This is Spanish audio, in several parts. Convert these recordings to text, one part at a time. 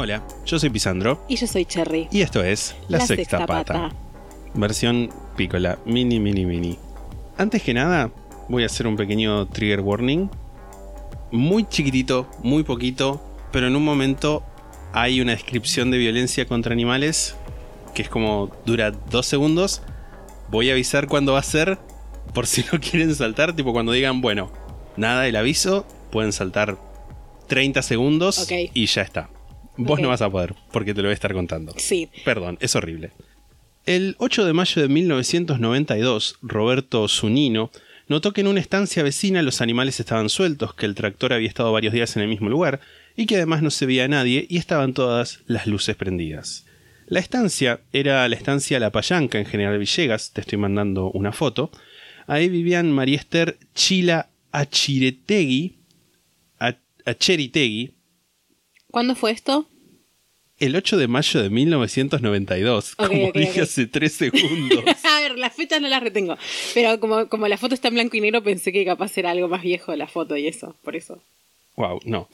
Hola, yo soy Pisandro Y yo soy Cherry. y esto es La, Sexta, Pata. Versión pícola, mini, mini, mini. Antes que nada, voy a hacer un pequeño trigger warning. Muy chiquitito, muy poquito, pero en un momento hay una descripción de violencia contra animales que es como dura dos segundos. Voy a avisar cuándo va a ser, por si no quieren saltar, tipo cuando digan, bueno, nada, el aviso, pueden saltar 30 segundos y ya está. Vos no vas a poder, porque te lo voy a estar contando. Sí. Perdón, es horrible. El 8 de mayo de 1992, Roberto Zunino notó que en una estancia vecina los animales estaban sueltos, que el tractor había estado varios días en el mismo lugar y que además no se veía a nadie y estaban todas las luces prendidas. La estancia era la estancia La Payanca en General Villegas, te estoy mandando una foto. Ahí vivían María Esther Chila Achiretegui, A- Acheritegui, ¿Cuándo fue esto? el 8 de mayo de 1992, Ok, como dije hace 3 segundos. A ver, las fechas no las retengo. Pero como, como la foto está en blanco y negro, pensé que capaz era algo más viejo la foto y eso, por eso. wow, no.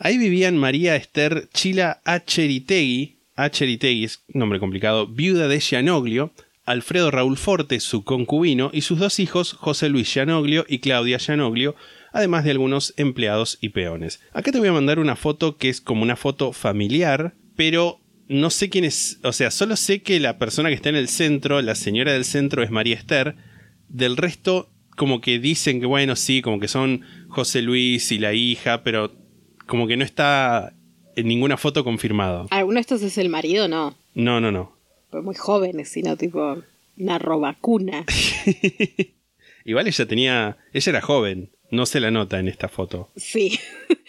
Ahí vivían María Esther Chila Acheritegui, Acheritegui es nombre complicado, viuda de Gianoglio, Alfredo Raúl Forte, su concubino, y sus dos hijos, José Luis Gianoglio y Claudia Gianoglio, además de algunos empleados y peones. Acá te voy a mandar una foto que es como una foto familiar, pero no sé quién es, o sea, solo sé que la persona que está en el centro, la señora del centro es María Esther, del resto como que dicen que bueno, sí, como que son José Luis y la hija, pero como que no está en ninguna foto confirmado. ¿Alguno de estos es el marido? No. No, no, no. Pues muy jóvenes, sino tipo una robacuna. Igual ella tenía, ella era joven, no se la nota en esta foto, Sí.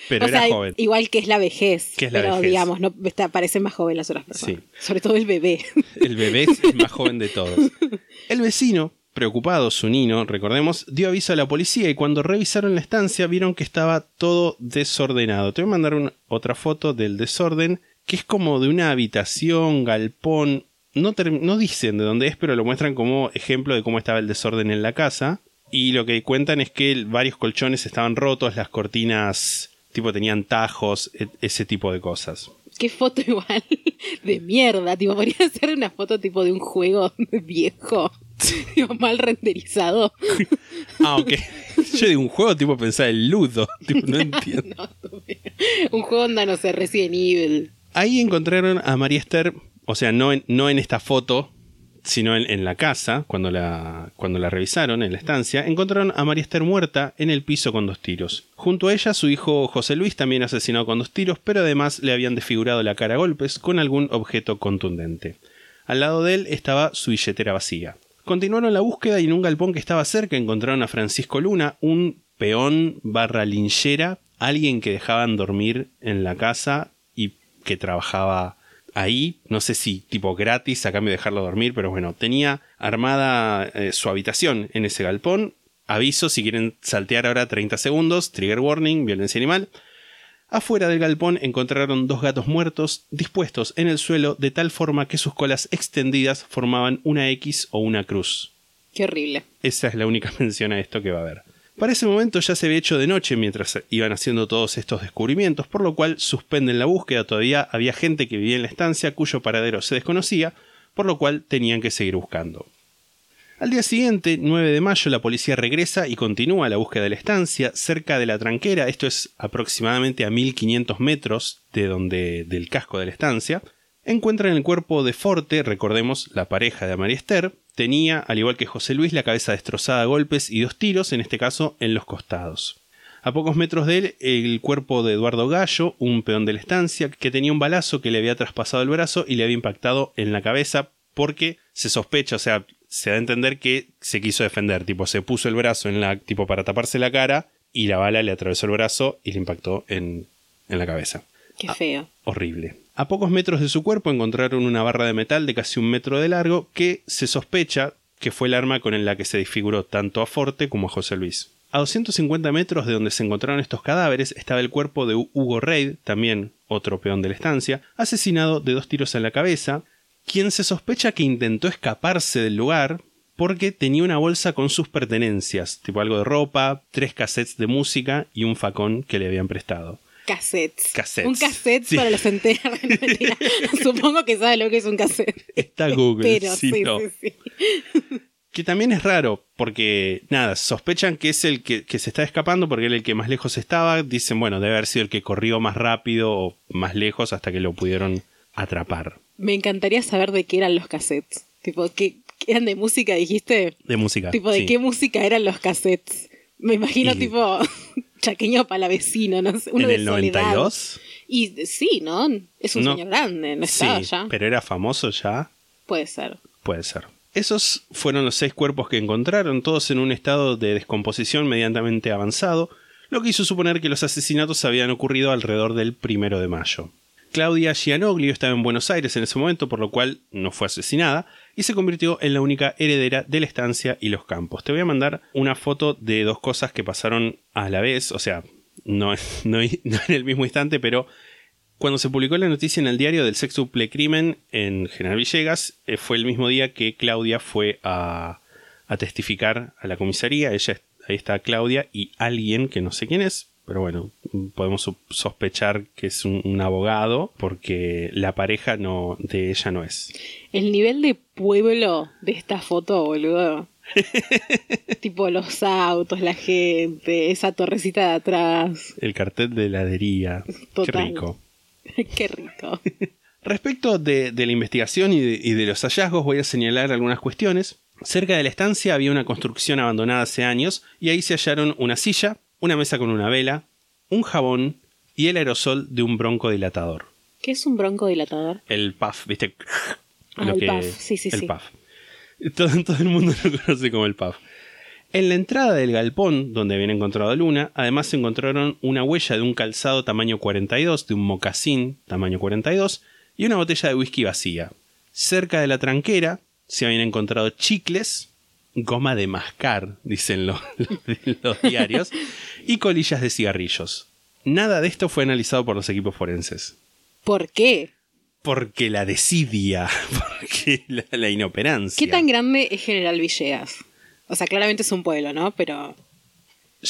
pero o era sea, joven. igual que es la vejez. Que es la pero vejez. digamos, no está, parecen más jóvenes las otras personas. Sí. Sobre todo el bebé. El bebé es el más joven de todos. El vecino, preocupado, su nino, recordemos, dio aviso a la policía y cuando revisaron la estancia vieron que estaba todo desordenado. Te voy a mandar una- otra foto del desorden, que es como de una habitación, galpón. No, no dicen de dónde es, pero lo muestran como ejemplo de cómo estaba el desorden en la casa. Y lo que cuentan es que varios colchones estaban rotos, las cortinas tipo tenían tajos, e- ese tipo de cosas. Qué foto igual de mierda. Tipo, podría ser una foto tipo de un juego viejo. tipo, mal renderizado. Ah, ok. Yo de un juego tipo pensaba el ludo. Tipo, no entiendo. No, un juego onda, no sé, Resident Evil. Ahí encontraron a María Esther, o sea, no en, no en esta foto, sino en, la casa, cuando la, cuando la revisaron en la estancia, encontraron a María Esther muerta en el piso con dos tiros. Junto a ella, su hijo José Luis también asesinado con dos tiros, pero además le habían desfigurado la cara a golpes con algún objeto contundente. Al lado de él estaba su billetera vacía. Continuaron la búsqueda y en un galpón que estaba cerca encontraron a Francisco Luna, un peón barra linchera, alguien que dejaban dormir en la casa y que trabajaba ahí, no sé si tipo gratis a cambio de dejarlo dormir, pero bueno, tenía armada eh, su habitación en ese galpón. Aviso si quieren saltear ahora 30 segundos, trigger warning, violencia animal. Afuera del galpón encontraron dos gatos muertos dispuestos en el suelo de tal forma que sus colas extendidas formaban una X o una cruz. Qué horrible. Esa es la única mención a esto que va a haber. Para ese momento ya se había hecho de noche mientras iban haciendo todos estos descubrimientos, por lo cual suspenden la búsqueda. Todavía había gente que vivía en la estancia cuyo paradero se desconocía, por lo cual tenían que seguir buscando. Al día siguiente, 9 de mayo, la policía regresa y continúa la búsqueda de la estancia cerca de la tranquera, esto es aproximadamente a 1500 metros de donde del casco de la estancia. Encuentran el cuerpo de Forte, recordemos la pareja de María Esther, tenía, al igual que José Luis, la cabeza destrozada a golpes y dos tiros, en este caso en los costados. A pocos metros de él, el cuerpo de Eduardo Gallo, un peón de la estancia, que tenía un balazo que le había traspasado el brazo y le había impactado en la cabeza porque se sospecha, o sea, se da a entender que se quiso defender, tipo, se puso el brazo en la, tipo, para taparse la cara y la bala le atravesó el brazo y le impactó en, en la cabeza. Qué feo. Horrible. A pocos metros de su cuerpo encontraron una barra de metal de casi un metro de largo que se sospecha que fue el arma con la que se desfiguró tanto a Forte como a José Luis. A 250 metros de donde se encontraron estos cadáveres estaba el cuerpo de Hugo Reid, también otro peón de la estancia, asesinado de dos tiros en la cabeza, quien se sospecha que intentó escaparse del lugar porque tenía una bolsa con sus pertenencias, tipo algo de ropa, tres cassettes de música y un facón que le habían prestado. Cassettes. Cassettes. Un cassette Sí. para los enteros. No. Supongo que sabe lo que es un cassette. Está Google, Pero sí, sí, no. sí, sí. Que también es raro, porque nada, sospechan que es el que, que se está escapando porque era el que más lejos estaba. Dicen, bueno, debe haber sido el que corrió más rápido o más lejos hasta que lo pudieron atrapar. Me encantaría saber de qué eran los cassettes. Tipo, ¿qué, qué eran de música, dijiste? De música. Tipo, ¿de sí. qué música eran los cassettes? Me imagino, Y- tipo, chaqueño palavecino, no sé. Uno ¿En de el Soledad. 92? Y sí, ¿no? Es un No. señor grande, ¿no Sí, estaba ya? pero era famoso ya. Puede ser. Puede ser. Esos fueron los seis cuerpos que encontraron, todos en un estado de descomposición medianamente avanzado, lo que hizo suponer que los asesinatos habían ocurrido alrededor del primero de mayo. Claudia Gianoglio estaba en Buenos Aires en ese momento, por lo cual no fue asesinada, y se convirtió en la única heredera de la estancia y los campos. Te voy a mandar una foto de dos cosas que pasaron a la vez, o sea, no, en el mismo instante, pero cuando se publicó la noticia en el diario del sextuple crimen en General Villegas, eh, fue el mismo día que Claudia fue a, a testificar a la comisaría. Ella, ahí está Claudia y alguien que no sé quién es, pero bueno, podemos sospechar que es un, un abogado porque la pareja no, de ella no es. El nivel de pueblo de esta foto, boludo. tipo los autos, la gente, esa torrecita de atrás. El cartel de heladería. Total. Qué rico. Qué rico. Respecto de, de la investigación y de, y de los hallazgos, voy a señalar algunas cuestiones. Cerca de la estancia había una construcción abandonada hace años y ahí se hallaron una silla, una mesa con una vela, un jabón y el aerosol de un broncodilatador. ¿Qué es un broncodilatador? El puff, ¿viste? Ah, el puff, sí, sí, el sí. puff. Todo, todo el mundo lo conoce como el puff. En la entrada del galpón, donde habían encontrado a Luna, además se encontraron una huella de un calzado tamaño 42, de un mocasín tamaño 42, y una botella de whisky vacía. Cerca de la tranquera se habían encontrado chicles, goma de mascar, dicen los, los diarios, y colillas de cigarrillos. Nada de esto fue analizado por los equipos forenses. ¿Por qué? Porque la desidia, porque la, la inoperancia. ¿Qué tan grande es General Villegas? O sea, claramente es un pueblo, ¿no? Pero,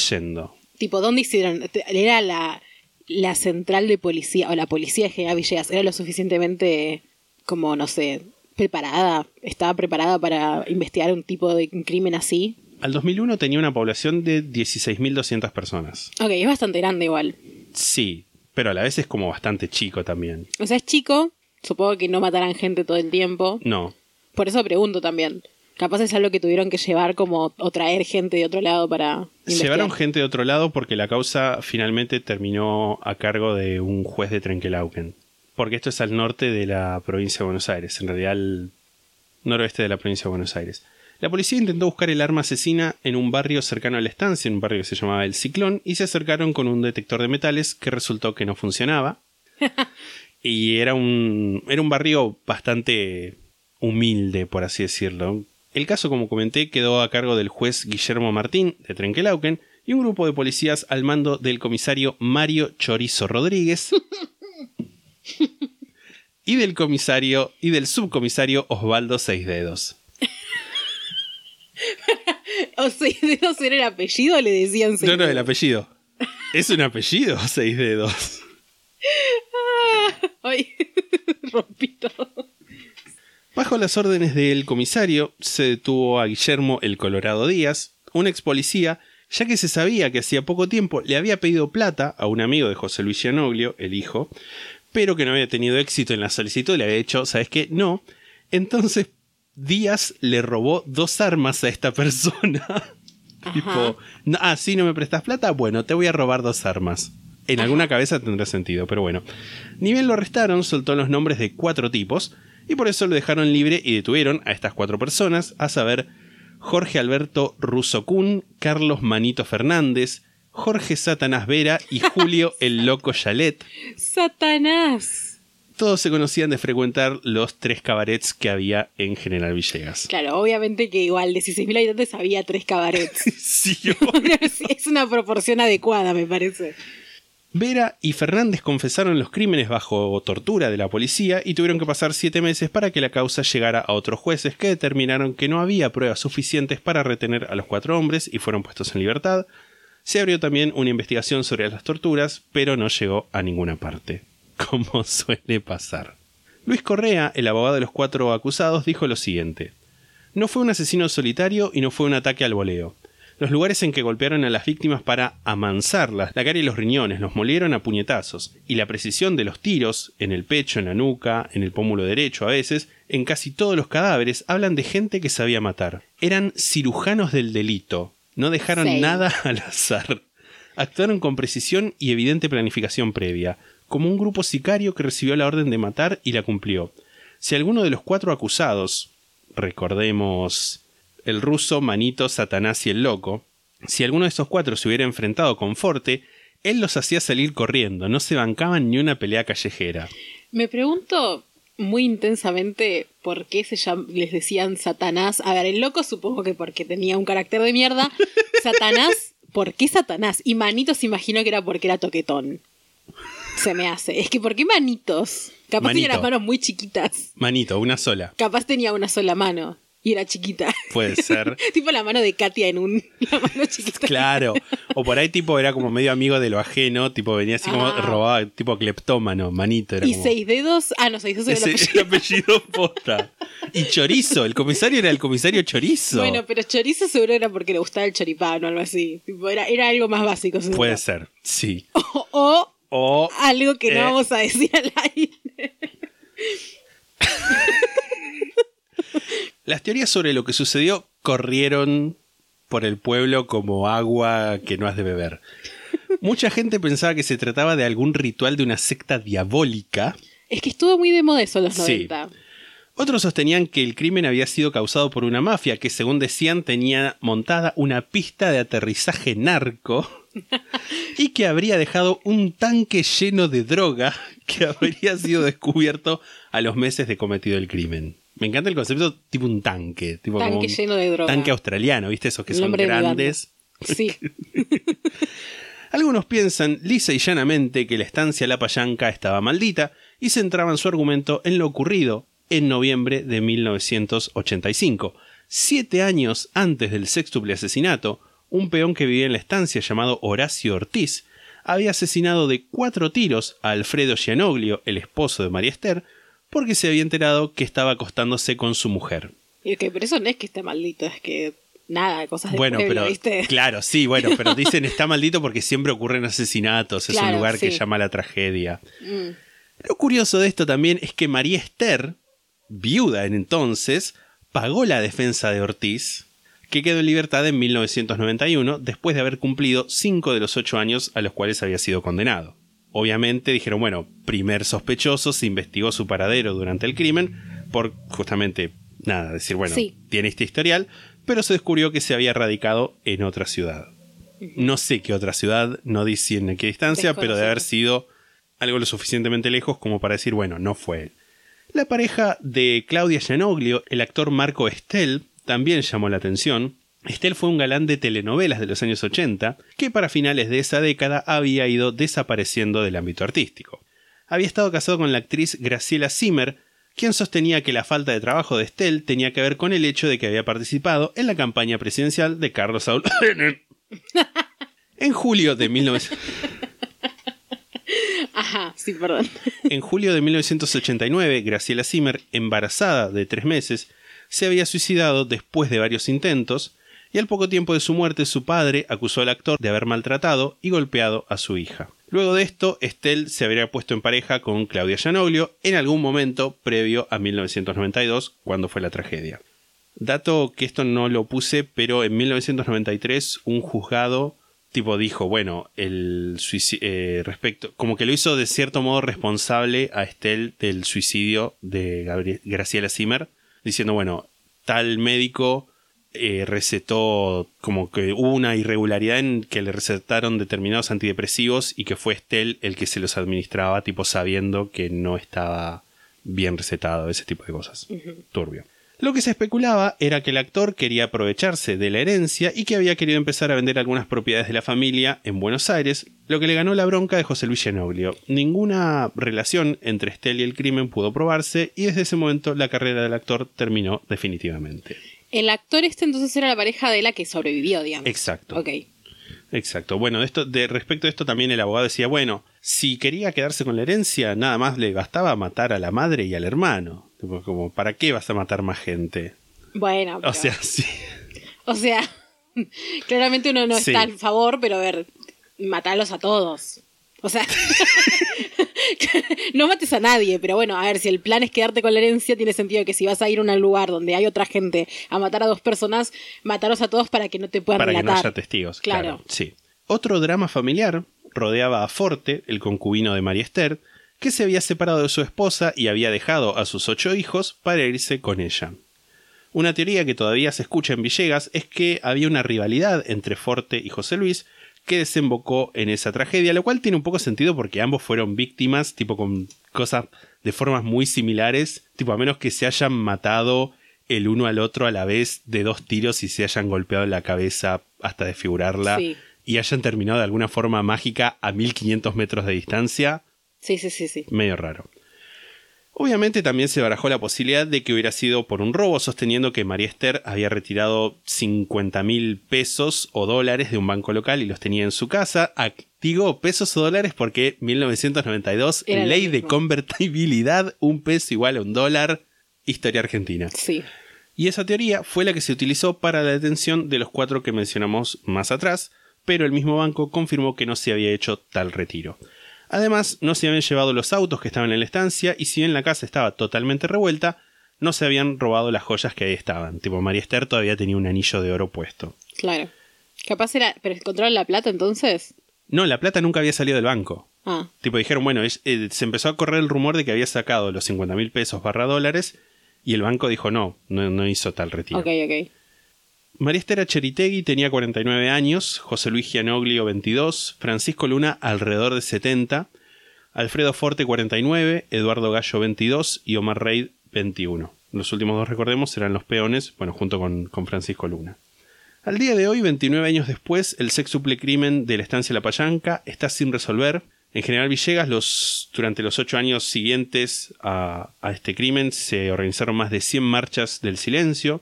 Yendo. tipo, ¿dónde hicieron? ¿Era la, la central de policía o la policía de General Villegas? ¿Era lo suficientemente, como, no sé, preparada? ¿Estaba preparada para investigar un tipo de crimen así? Al 2001 tenía una población de 16.200 personas. Ok, es bastante grande igual. Sí, pero a la vez es como bastante chico también. O sea, es chico, supongo que no matarán gente todo el tiempo. No, Por eso pregunto también. Capaz es algo que tuvieron que llevar como o traer gente de otro lado para investigar. llevaron gente de otro lado porque la causa finalmente terminó a cargo de un juez de Trenquelauquen. Porque esto es al norte de la provincia de Buenos Aires, en realidad al noroeste de la provincia de Buenos Aires. La policía intentó buscar el arma asesina en un barrio cercano a la estancia, en un barrio que se llamaba El Ciclón, y se acercaron con un detector de metales que resultó que no funcionaba. y era un, era un barrio bastante humilde, por así decirlo. El caso, como comenté, quedó a cargo del juez Guillermo Martín, de Trenquelauquen, y un grupo de policías al mando del comisario Mario Chorizo Rodríguez y del comisario y del subcomisario Osvaldo Seis Dedos. O sea, ¿de no ser el apellido o le decían No, no, seis el apellido. ¿Es un apellido Seis Dedos? Ay, rompí todo. Bajo las órdenes del comisario, se detuvo a Guillermo el Colorado Díaz, un ex policía, ya que se sabía que hacía poco tiempo le había pedido plata a un amigo de José Luis Gianoglio, el hijo, pero que no había tenido éxito en la solicitud, le había dicho, ¿sabes qué? No. Entonces Díaz le robó dos armas a esta persona. tipo, "No, ah, sí, no me prestas plata, bueno, te voy a robar dos armas. En alguna cabeza tendrá sentido, pero bueno. Ni bien lo arrestaron, soltó los nombres de cuatro tipos, y por eso lo dejaron libre y detuvieron a estas cuatro personas, a saber, Jorge Alberto Rusocún, Carlos Manito Fernández, Jorge Satanás Vera y Julio el Loco Chalet. Satanás. Todos se conocían de frecuentar los tres cabarets que había en General Villegas. Claro, obviamente que igual de 16.000 habitantes había tres cabarets. Sí, es una proporción adecuada, me parece. Vera y Fernández confesaron los crímenes bajo tortura de la policía y tuvieron que pasar siete meses para que la causa llegara a otros jueces que determinaron que no había pruebas suficientes para retener a los cuatro hombres y fueron puestos en libertad. Se abrió también una investigación sobre las torturas, pero no llegó a ninguna parte, como suele pasar. Luis Correa, el abogado de los cuatro acusados, dijo lo siguiente. No fue un asesino solitario y no fue un ataque al voleo. Los lugares en que golpearon a las víctimas para amansarlas, la cara y los riñones, los molieron a puñetazos, y la precisión de los tiros, en el pecho, en la nuca, en el pómulo derecho a veces, en casi todos los cadáveres, hablan de gente que sabía matar. Eran cirujanos del delito. No dejaron Sí. nada al azar. Actuaron con precisión y evidente planificación previa, como un grupo sicario que recibió la orden de matar y la cumplió. Si alguno de los cuatro acusados, recordemos el ruso, Manito, Satanás y el loco, si alguno de estos cuatro se hubiera enfrentado con Forte, él los hacía salir corriendo, no se bancaban ni una pelea callejera. Me pregunto muy intensamente por qué se llam- les decían Satanás. A ver, el loco supongo que porque tenía un carácter de mierda. Satanás, ¿por qué Satanás? Y Manito se imaginó que era porque era toquetón. Se me hace. Es que ¿por qué Manitos? Capaz tenía las manos muy chiquitas. Manito, una sola. Capaz tenía una sola mano y era chiquita. Puede ser. tipo la mano de Katia en un... La mano chiquita. Claro. O por ahí tipo era como medio amigo de lo ajeno, tipo venía así como Ah. robaba, tipo cleptómano, manito. Era Y como- seis dedos. Ah, no, seis dedos era el apellido. el apellido posta. Y Chorizo, el comisario era el comisario Chorizo. Bueno, pero chorizo seguro era porque le gustaba el choripán o algo así. Tipo, era, era algo más básico, seguro. Puede ser, sí. O, o O algo que no Eh. vamos a decir al aire. las teorías sobre lo que sucedió corrieron por el pueblo como agua que no has de beber. Mucha gente pensaba que se trataba de algún ritual de una secta diabólica. Es que estuvo muy de moda eso en los Sí. 90. Otros sostenían que el crimen había sido causado por una mafia que, según decían, tenía montada una pista de aterrizaje narco y que habría dejado un tanque lleno de droga que habría sido descubierto a los meses de cometido el crimen. Me encanta el concepto tipo un tanque. Tipo Tanque como un lleno de droga. Tanque australiano, ¿viste? Esos que son grandes. Sí. Algunos piensan lisa y llanamente que la estancia La Payanca estaba maldita y centraban su argumento en lo ocurrido en noviembre de 1985. Siete años antes del sextuple asesinato, un peón que vivía en la estancia llamado Horacio Ortiz había asesinado de cuatro tiros a Alfredo Gianoglio, el esposo de María Esther, porque se había enterado que estaba acostándose con su mujer. Y ok, pero eso no es que esté maldito, es que nada, cosas de Bueno, pueblo, pero ¿viste? claro, sí, bueno, pero dicen está maldito porque siempre ocurren asesinatos, es un lugar que llama a la tragedia. Mm. Lo curioso de esto también es que María Esther, viuda en entonces, pagó la defensa de Ortiz, que quedó en libertad en 1991 después de haber cumplido cinco de los ocho años a los cuales había sido condenado. Obviamente dijeron, bueno, primer sospechoso, se investigó su paradero durante el crimen por justamente, nada, decir, bueno, Sí. tiene este historial, pero se descubrió que se había radicado en otra ciudad. No sé qué otra ciudad, no dice en qué distancia, pero de haber sido algo lo suficientemente lejos como para decir, bueno, no fue él. La pareja de Claudia Gianoglio, el actor Marco Estel, también llamó la atención. Estel fue un galán de telenovelas de los años 80, que para finales de esa década había ido desapareciendo del ámbito artístico. Había estado casado con la actriz Graciela Zimmer, quien sostenía que la falta de trabajo de Estel tenía que ver con el hecho de que había participado en la campaña presidencial de Carlos Saúl. en julio de 1900. Ajá, sí, perdón. En julio de 1989, Graciela Zimmer, embarazada de tres meses, se había suicidado después de varios intentos, y al poco tiempo de su muerte su padre acusó al actor de haber maltratado y golpeado a su hija. Luego de esto, Estelle se habría puesto en pareja con Claudia Gianoglio en algún momento previo a 1992, cuando fue la tragedia. Dato que esto no lo puse, pero en 1993 un juzgado tipo dijo, bueno, el suicidio, respecto, como que lo hizo de cierto modo responsable a Estelle del suicidio de Graciela Zimmer, diciendo, bueno, tal médico eh, recetó como que hubo una irregularidad en que le recetaron determinados antidepresivos y que fue Estelle el que se los administraba, tipo sabiendo que no estaba bien recetado, ese tipo de cosas. Turbio. Lo que se especulaba era que el actor quería aprovecharse de la herencia y que había querido empezar a vender algunas propiedades de la familia en Buenos Aires, lo que le ganó la bronca de José Luis Genoglio. Ninguna relación entre Estel y el crimen pudo probarse y desde ese momento la carrera del actor terminó definitivamente. El actor este entonces era la pareja de la que sobrevivió, digamos. Exacto. Ok. Exacto. Bueno, de esto, de respecto a esto también el abogado decía, bueno, si quería quedarse con la herencia, nada más le bastaba matar a la madre y al hermano. Como, ¿para qué vas a matar más gente? Bueno, O sea, sí. o sea, claramente uno no Sí. está a favor, pero a ver, matarlos a todos. O sea, no mates a nadie, pero bueno, a ver, si el plan es quedarte con la herencia, tiene sentido que si vas a ir a un lugar donde hay otra gente a matar a dos personas, matarlos a todos para que no te puedan para que no relatar. haya testigos. Claro. Claro. sí. Otro drama familiar rodeaba a Forte, el concubino de María Esther, que se había separado de su esposa y había dejado a sus ocho hijos para irse con ella. Una teoría que todavía se escucha en Villegas es que había una rivalidad entre Forte y José Luis que desembocó en esa tragedia, lo cual tiene un poco sentido porque ambos fueron víctimas, tipo con cosas de formas muy similares, tipo a menos que se hayan matado el uno al otro a la vez de dos tiros y se hayan golpeado en la cabeza hasta desfigurarla Sí. y hayan terminado de alguna forma mágica a 1500 metros de distancia, Sí, sí, sí, sí. medio raro. Obviamente también se barajó la posibilidad de que hubiera sido por un robo, sosteniendo que María Esther había retirado 50 mil pesos o dólares de un banco local y los tenía en su casa. Digo pesos o dólares porque 1992, Era ley de convertibilidad, un peso igual a un dólar, historia argentina. Sí. Y esa teoría fue la que se utilizó para la detención de los cuatro que mencionamos más atrás, pero el mismo banco confirmó que no se había hecho tal retiro. Además, no se habían llevado los autos que estaban en la estancia y si bien la casa estaba totalmente revuelta, no se habían robado las joyas que ahí estaban. Tipo, María Esther todavía tenía un anillo de oro puesto. Claro. Capaz era. ¿Pero encontraron la plata entonces? No, la plata nunca había salido del banco. Ah, Tipo, dijeron, bueno, es- eh, se empezó a correr el rumor de que había sacado los 50 mil pesos barra dólares y el banco dijo no, no, no hizo tal retiro. ok, ok. María Esther Cheritegui tenía 49 años, José Luis Gianoglio 22, Francisco Luna alrededor de 70, Alfredo Forte 49, Eduardo Gallo 22 y Omar Reid 21. Los últimos dos, recordemos, eran los peones, bueno, junto con, con Francisco Luna. Al día de hoy, 29 años después, el sexuple crimen de la estancia La Payanca está sin resolver. En General Villegas, durante los ocho años siguientes a, a este crimen, se organizaron más de 100 marchas del silencio.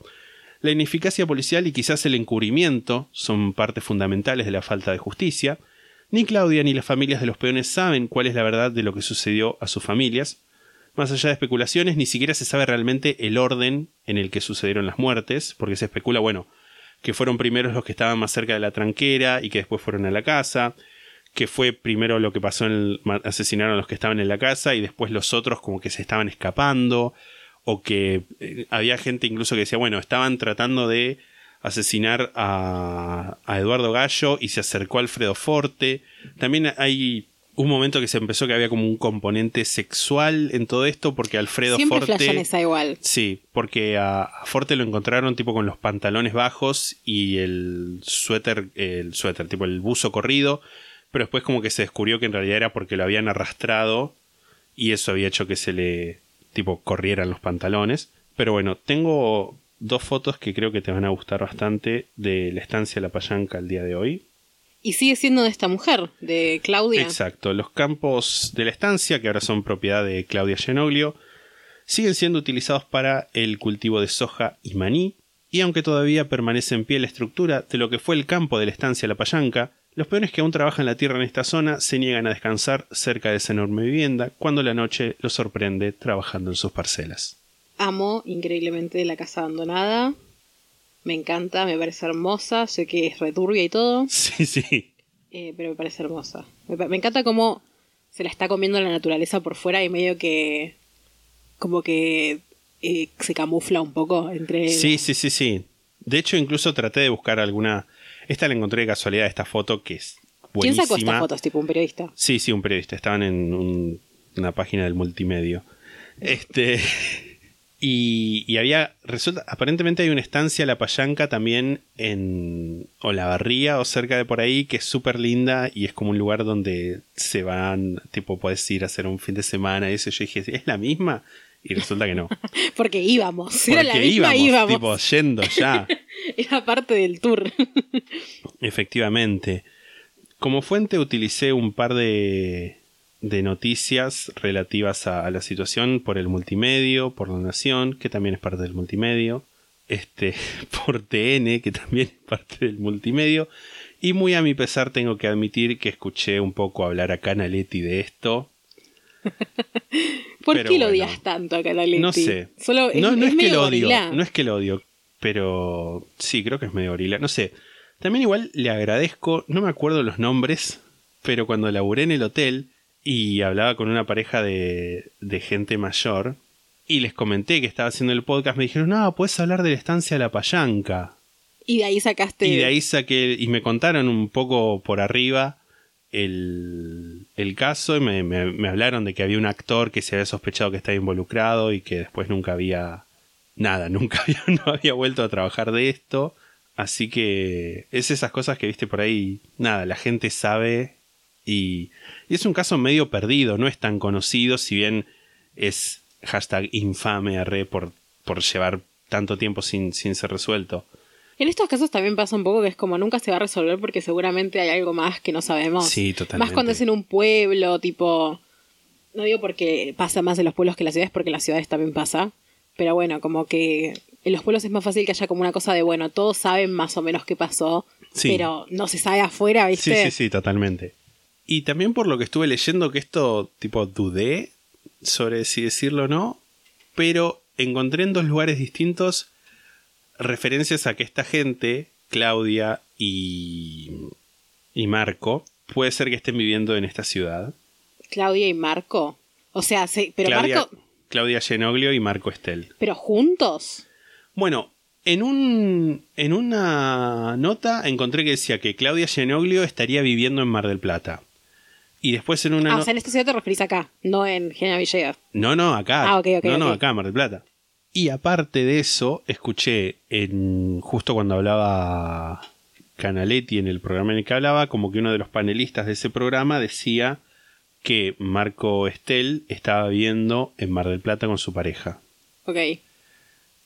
La ineficacia policial y quizás el encubrimiento son partes fundamentales de la falta de justicia. Ni Claudia ni las familias de los peones saben cuál es la verdad de lo que sucedió a sus familias. Más allá de especulaciones, ni siquiera se sabe realmente el orden en el que sucedieron las muertes, porque se especula, bueno, que fueron primeros los que estaban más cerca de la tranquera y que después fueron a la casa, que fue primero lo que pasó en el, asesinaron a los que estaban en la casa y después los otros como que se estaban escapando, o que eh, había gente incluso que decía, bueno, estaban tratando de asesinar a, a Eduardo Gallo y se acercó a Alfredo Forte. También hay un momento que se empezó que había como un componente sexual en todo esto porque Alfredo Siempre Forte... esa igual. Sí, porque a, a Forte lo encontraron tipo con los pantalones bajos y el suéter, el suéter, tipo el buzo corrido, pero después como que se descubrió que en realidad era porque lo habían arrastrado y eso había hecho que se le tipo corrieran los pantalones. Pero bueno, tengo dos fotos que creo que te van a gustar bastante de la estancia La Payanca al día de hoy. Y sigue siendo de esta mujer, de Claudia. Exacto, los campos de la estancia, que ahora son propiedad de Claudia Genoglio, siguen siendo utilizados para el cultivo de soja y maní, y aunque todavía permanece en pie la estructura de lo que fue el campo de la estancia La Payanca, los peones que aún trabajan la tierra en esta zona se niegan a descansar cerca de esa enorme vivienda cuando la noche los sorprende trabajando en sus parcelas. Amo increíblemente la casa abandonada. Me encanta, me parece hermosa. Sé que es returbia y todo, Sí, sí. eh, pero me parece hermosa. Me, encanta cómo se la está comiendo la naturaleza por fuera y medio que. como que eh, se camufla un poco entre. Sí, sí, sí, sí. De hecho, incluso traté de buscar alguna. Esta la encontré de casualidad, esta foto que es ¿Quién buenísima. sacó estas fotos? Tipo un periodista. Sí, sí, un periodista. Estaban en un- una página del multimedio. Este. Y, y había, resulta, aparentemente hay una estancia, La Payanca, también en Olavarría o cerca de por ahí, que es súper linda y es como un lugar donde se van, tipo, puedes ir a hacer un fin de semana y eso. Yo dije, ¿es la misma? Y resulta que no. Porque íbamos. Era la Porque misma, íbamos, íbamos. tipo, yendo ya. Era parte del tour. Efectivamente. Como fuente utilicé un par de, de noticias relativas a, a la situación por el multimedio, por La Nación, que también es parte del multimedio, este, por TN, que también es parte del multimedio, y muy a mi pesar tengo que admitir que escuché un poco hablar a Canaletti de esto. ¿Por Pero qué lo bueno. odias tanto a Canaletti? No sé. Solo es, no, no es es, que medio lo odio, gorila. no es que lo odio, pero sí, creo que es medio gorila. No sé. También igual le agradezco, no me acuerdo los nombres, pero cuando laburé en el hotel y hablaba con una pareja de, de gente mayor y les comenté que estaba haciendo el podcast, me dijeron, no, puedes hablar de la estancia de la payanca. Y de ahí sacaste. Y de ahí saqué, y me contaron un poco por arriba el, el caso y me, me- me hablaron de que había un actor que se había sospechado que estaba involucrado y que después nunca había nada, nunca había, no había vuelto a trabajar de esto. Así que es esas cosas que viste por ahí, nada, la gente sabe y, y es un caso medio perdido, no es tan conocido, si bien es hashtag infame arre por, por llevar tanto tiempo sin, sin ser resuelto. En estos casos también pasa un poco que es como nunca se va a resolver porque seguramente hay algo más que no sabemos. Sí, totalmente. Más cuando es en un pueblo, tipo. No digo porque pasa más en los pueblos que en las ciudades, porque en las ciudades también pasa. Pero bueno, como que en los pueblos es más fácil que haya como una cosa de, bueno, todos saben más o menos qué pasó, Sí. pero no se sabe afuera, Sí, ¿viste? sí, sí, totalmente. Y también por lo que estuve leyendo que esto, tipo, dudé sobre si decirlo o no, pero encontré en dos lugares distintos referencias a que esta gente, Claudia y, y Marco, puede ser que estén viviendo en esta ciudad. Claudia y Marco. O sea, sí, pero Claudia, Marco. Claudia Genoglio y Marco Estel. ¿Pero juntos? Bueno, en, un, en una nota encontré que decía que Claudia Genoglio estaría viviendo en Mar del Plata. Y después en una Ah, no- o sea, en esta ciudad te referís acá, no en Genia Villegas. No, no, acá. Ah, ok, ok, no, no, acá, Mar del Plata. Y aparte de eso, escuché en justo cuando hablaba Canaletti en el programa en el que hablaba, como que uno de los panelistas de ese programa decía que Marco Estel estaba viviendo en Mar del Plata con su pareja. Ok.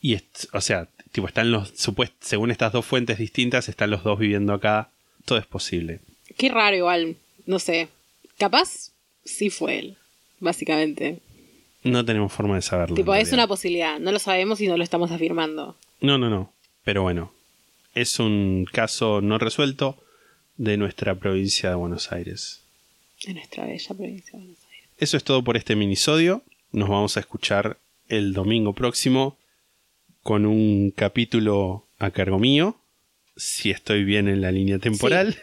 Y, es- o sea, tipo, están los, según estas dos fuentes distintas, están los dos viviendo acá. Todo es posible. Qué raro igual, no sé. Capaz sí fue él, básicamente. No tenemos forma de saberlo. tipo, es una posibilidad, no lo sabemos y no lo estamos afirmando. No, no, no. Pero bueno, es un caso no resuelto de nuestra provincia de Buenos Aires. En nuestra bella provincia de Buenos Aires. Eso es todo por este minisodio. Nos vamos a escuchar el domingo próximo con un capítulo a cargo mío. Si estoy bien en la línea temporal.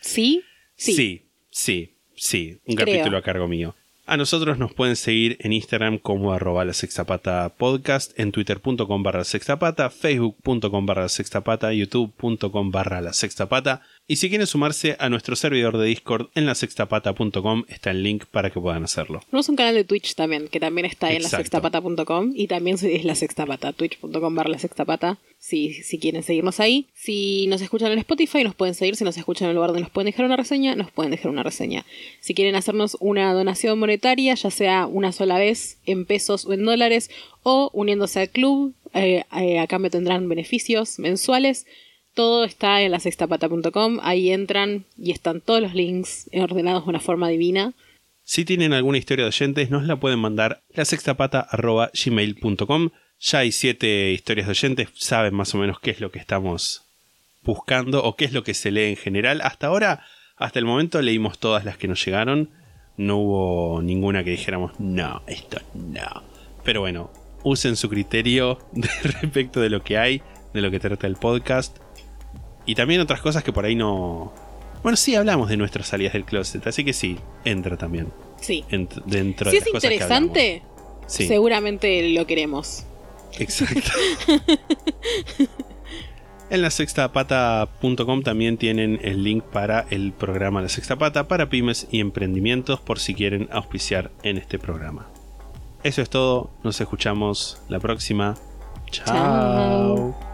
¿Sí? Sí. Sí, sí, sí, un Creo. capítulo a cargo mío. A nosotros nos pueden seguir en Instagram como arroba la sextapata podcast, en twitter.com barra sextapata, facebook.com barra sextapata, youtube.com barra la sextapata. Y si quieren sumarse a nuestro servidor de Discord en la sextapata.com está el link para que puedan hacerlo. Tenemos un canal de Twitch también, que también está en lasextapata.com y también es la sextapata, twitch.com barra la sextapata, si, si quieren seguirnos ahí. Si nos escuchan en Spotify, nos pueden seguir. Si nos escuchan en el lugar donde nos pueden dejar una reseña, nos pueden dejar una reseña. Si quieren hacernos una donación monetaria, ya sea una sola vez, en pesos o en dólares, o uniéndose al club, eh, eh, a cambio tendrán beneficios mensuales. Todo está en lasextapata.com, ahí entran y están todos los links ordenados de una forma divina. Si tienen alguna historia de oyentes, nos la pueden mandar a la sextapata.gmail.com. Ya hay siete historias de oyentes, saben más o menos qué es lo que estamos buscando o qué es lo que se lee en general. Hasta ahora, hasta el momento, leímos todas las que nos llegaron. No hubo ninguna que dijéramos, no, esto no. Pero bueno, usen su criterio respecto de lo que hay, de lo que trata el podcast. Y también otras cosas que por ahí no... Bueno, sí hablamos de nuestras salidas del closet, así que sí, entra también. Sí. ent- dentro Si de es las cosas que interesante. Sí, seguramente lo queremos. exacto. en la sextapata.com también tienen el link para el programa La Sexta Pata para pymes y emprendimientos por si quieren auspiciar en este programa. Eso es todo. Nos escuchamos la próxima. Chao. Chao.